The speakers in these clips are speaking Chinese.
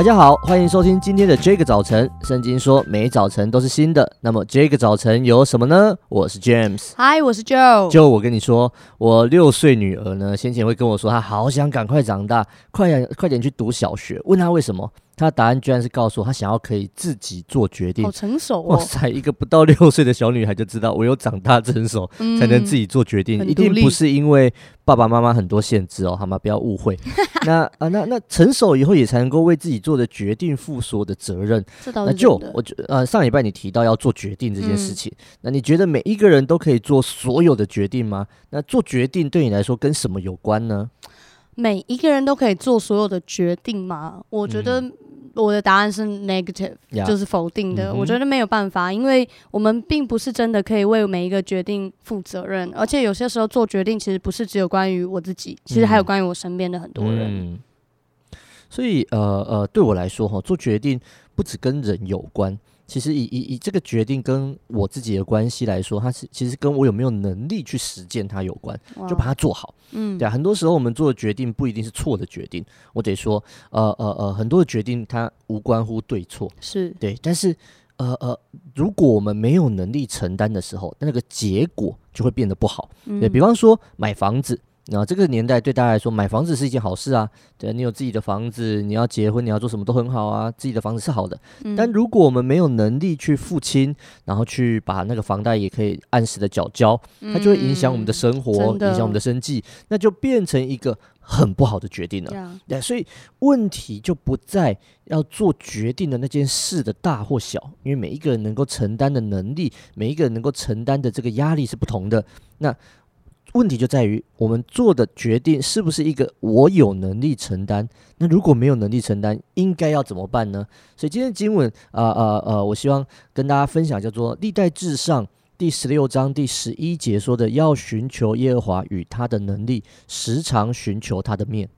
大家好，欢迎收听今天的这个早晨。圣经说，每早晨都是新的。那么这个早晨有什么呢？我是 James，嗨，我是 Joe。就我跟你说，我六岁女儿呢，先前会跟我说，她好想赶快长大，快点快点去读小学。问她为什么？他的答案居然是告诉我，他想要可以自己做决定。好成熟哦！哇塞，一个不到六岁的小女孩就知道，我有长大成熟，才能自己做决定。嗯、一定不是因为爸爸妈妈很多限制哦，好吗？不要误会。那啊，那那成熟以后也才能够为自己做的决定负所有的责任。那就我觉，呃，上礼拜你提到要做决定这件事情，嗯、那你觉得每一个人都可以做所有的决定吗？那做决定对你来说跟什么有关呢？每一个人都可以做所有的决定吗？我觉得、嗯。我的答案是 negative，、yeah. 就是否定的、嗯。我觉得没有办法，因为我们并不是真的可以为每一个决定负责任，而且有些时候做决定其实不是只有关于我自己，其实还有关于我身边的很多人。嗯、所以，呃呃，对我来说，哈，做决定不只跟人有关。其实以以以这个决定跟我自己的关系来说，它是其实跟我有没有能力去实践它有关，就把它做好。嗯，对啊，很多时候我们做的决定不一定是错的决定。我得说，呃呃呃，很多的决定它无关乎对错，是对。但是，呃呃，如果我们没有能力承担的时候，那个结果就会变得不好。对，比方说买房子。那这个年代对大家来说，买房子是一件好事啊。对，你有自己的房子，你要结婚，你要做什么都很好啊。自己的房子是好的，嗯、但如果我们没有能力去付清，然后去把那个房贷也可以按时的缴交，它就会影响我们的生活，嗯、影响我们的生计，那就变成一个很不好的决定了。对，所以问题就不在要做决定的那件事的大或小，因为每一个人能够承担的能力，每一个人能够承担的这个压力是不同的。那问题就在于我们做的决定是不是一个我有能力承担？那如果没有能力承担，应该要怎么办呢？所以今天的经文，啊啊呃，我希望跟大家分享，叫做《历代至上》第十六章第十一节说的：“要寻求耶和华与他的能力，时常寻求他的面。”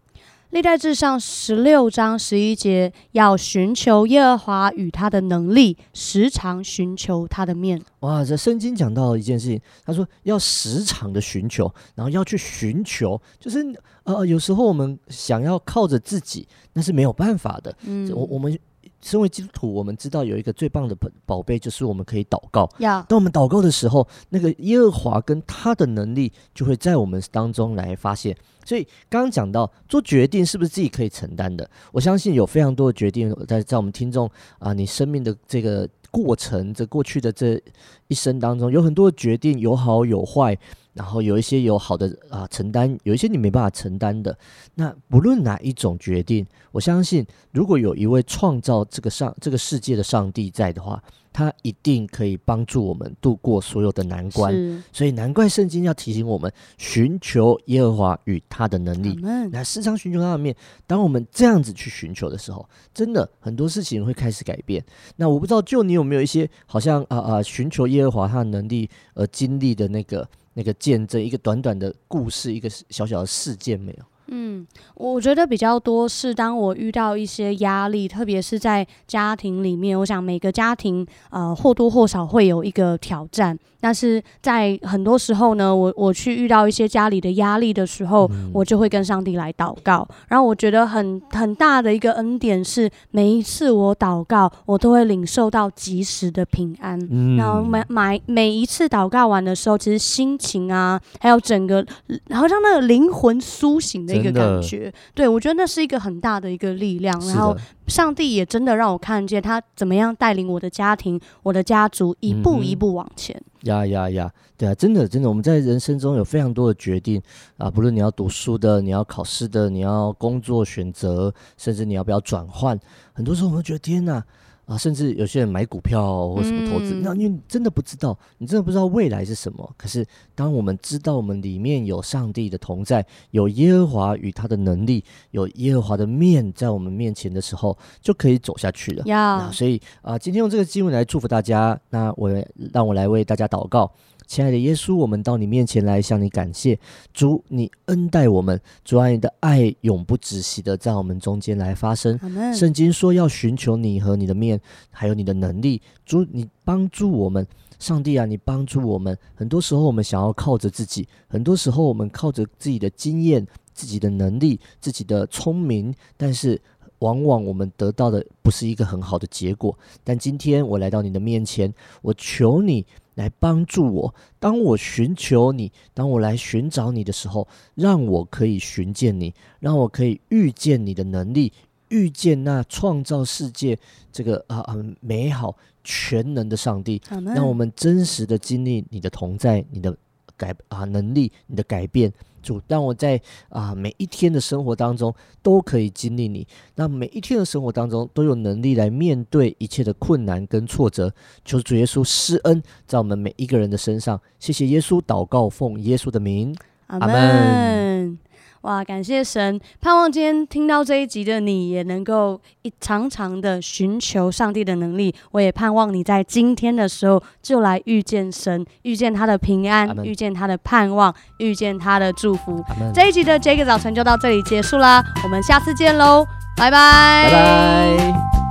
历代志上十六章十一节，要寻求耶和华与他的能力，时常寻求他的面。哇，这圣经讲到一件事情，他说要时常的寻求，然后要去寻求，就是呃，有时候我们想要靠着自己，那是没有办法的。嗯，我我们。身为基督徒，我们知道有一个最棒的宝宝贝，就是我们可以祷告。当我们祷告的时候，那个耶和华跟他的能力就会在我们当中来发现。所以刚刚讲到做决定是不是自己可以承担的？我相信有非常多的决定在在我们听众啊，你生命的这个过程，这过去的这一生当中，有很多决定有好有坏。然后有一些有好的啊承担，有一些你没办法承担的。那不论哪一种决定，我相信如果有一位创造这个上这个世界的上帝在的话，他一定可以帮助我们度过所有的难关。所以难怪圣经要提醒我们寻求耶和华与他的能力，来时常寻求他的面。当我们这样子去寻求的时候，真的很多事情会开始改变。那我不知道，就你有没有一些好像啊啊寻求耶和华他的能力而经历的那个。那个见证一个短短的故事，一个小小的事件没有？嗯，我觉得比较多是当我遇到一些压力，特别是在家庭里面。我想每个家庭呃或多或少会有一个挑战，但是在很多时候呢，我我去遇到一些家里的压力的时候，嗯，我就会跟上帝来祷告。然后我觉得很很大的一个恩典是，每一次我祷告，我都会领受到及时的平安。嗯，然后每每每一次祷告完的时候，其实心情啊，还有整个好像那个灵魂苏醒的。一个感觉，对，我觉得那是一个很大的一个力量。然后上帝也真的让我看见他怎么样带领我的家庭、我的家族一步一步往前。呀呀呀，对啊，真的真的，我们在人生中有非常多的决定啊，不论你要读书的、你要考试的、你要工作选择，甚至你要不要转换，很多时候我们觉得天哪。啊，甚至有些人买股票或什么投资，那、嗯、因为你真的不知道，你真的不知道未来是什么。可是，当我们知道我们里面有上帝的同在，有耶和华与他的能力，有耶和华的面在我们面前的时候，就可以走下去了。那所以啊，今天用这个机会来祝福大家。那我让我来为大家祷告。亲爱的耶稣，我们到你面前来向你感谢，主，你恩待我们，主啊，你的爱永不止息的在我们中间来发生。圣经说要寻求你和你的面，还有你的能力。主，你帮助我们，上帝啊，你帮助我们。很多时候我们想要靠着自己，很多时候我们靠着自己的经验、自己的能力、自己的聪明，但是。往往我们得到的不是一个很好的结果。但今天我来到你的面前，我求你来帮助我。当我寻求你，当我来寻找你的时候，让我可以寻见你，让我可以遇见你的能力，遇见那创造世界这个啊很、啊、美好全能的上帝。让我们真实的经历你的同在，你的改啊能力，你的改变。主，让我在啊每一天的生活当中都可以经历你，那每一天的生活当中都有能力来面对一切的困难跟挫折。求主耶稣施恩在我们每一个人的身上。谢谢耶稣，祷告奉耶稣的名，阿门。哇，感谢神！盼望今天听到这一集的你也能够一常常的寻求上帝的能力。我也盼望你在今天的时候就来遇见神，遇见他的平安，遇见他的盼望，遇见他的祝福。这一集的这个早晨就到这里结束啦，我们下次见喽，拜拜，拜拜。